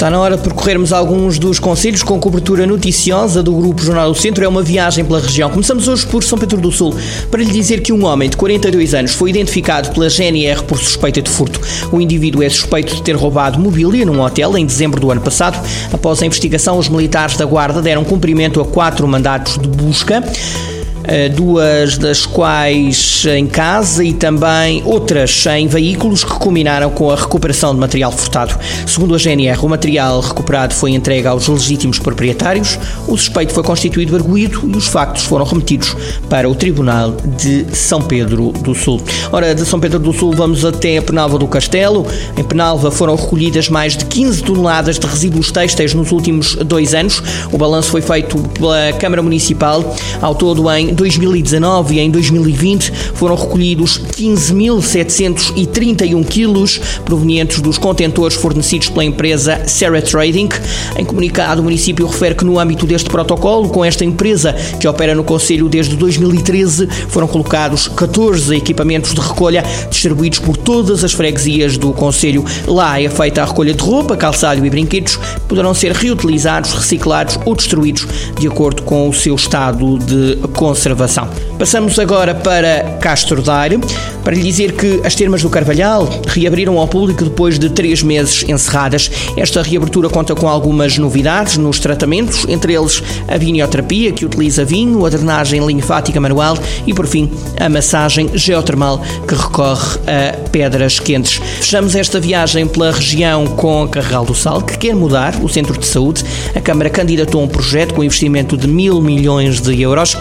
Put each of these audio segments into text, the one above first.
Está na hora de percorrermos alguns dos conselhos com cobertura noticiosa do Grupo Jornal do Centro. É uma viagem pela região. Começamos hoje por São Pedro do Sul, para lhe dizer que um homem de 42 anos foi identificado pela GNR por suspeita de furto. O indivíduo é suspeito de ter roubado mobília num hotel em dezembro do ano passado. Após a investigação, os militares da Guarda deram cumprimento a quatro mandatos de busca. Eh, duas das quais em casa e também outras em veículos que culminaram com a recuperação de material furtado. Segundo a GNR, o material recuperado foi entregue aos legítimos proprietários, o suspeito foi constituído arguído e os factos foram remetidos para o Tribunal de São Pedro do Sul. Ora, de São Pedro do Sul vamos até a Penalva do Castelo. Em Penalva foram recolhidas mais de 15 toneladas de resíduos têxteis nos últimos dois anos. O balanço foi feito pela Câmara Municipal. Ao todo, em 2019 e em 2020 foram recolhidos 15.731 quilos provenientes dos contentores fornecidos pela empresa Serra Trading. Em comunicado, o município refere que no âmbito deste protocolo, com esta empresa que opera no Conselho desde 2013, foram colocados 14 equipamentos de recolha distribuídos por todas as freguesias do Conselho. Lá é feita a recolha de roupa, calçado e brinquedos, que poderão ser reutilizados, reciclados ou destruídos de acordo com o seu estado de conservação conservação. Passamos agora para Castro Daire, para lhe dizer que as termas do Carvalhal reabriram ao público depois de três meses encerradas. Esta reabertura conta com algumas novidades nos tratamentos, entre eles a vinioterapia, que utiliza vinho, a drenagem linfática manual e, por fim, a massagem geotermal, que recorre a pedras quentes. Fechamos esta viagem pela região com Carregal do Sal, que quer mudar o centro de saúde. A Câmara candidatou um projeto com investimento de mil milhões de euros.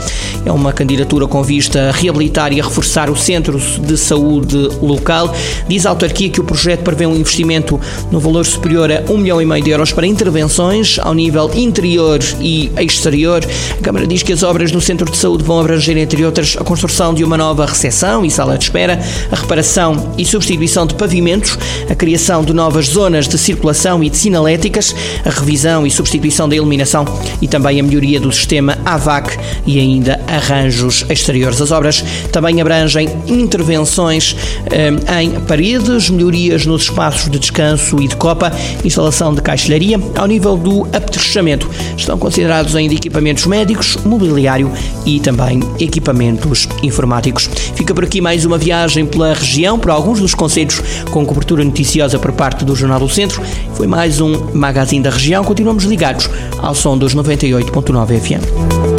É uma candidatura com vista a reabilitar e a reforçar o centro de saúde local. Diz a autarquia que o projeto prevê um investimento no valor superior a um milhão e meio de euros para intervenções ao nível interior e exterior. A Câmara diz que as obras no centro de saúde vão abranger, entre outras, a construção de uma nova recepção e sala de espera, a reparação e substituição de pavimentos, a criação de novas zonas de circulação e de sinaléticas, a revisão e substituição da iluminação e também a melhoria do sistema AVAC e ainda arranjos exteriores. As obras também abrangem intervenções eh, em paredes, melhorias nos espaços de descanso e de copa, instalação de caixilharia. Ao nível do apetrechamento, estão considerados ainda equipamentos médicos, mobiliário e também equipamentos informáticos. Fica por aqui mais uma viagem pela região, por alguns dos conselhos com cobertura noticiosa por parte do Jornal do Centro. Foi mais um Magazine da Região. Continuamos ligados ao som dos 98.9 FM.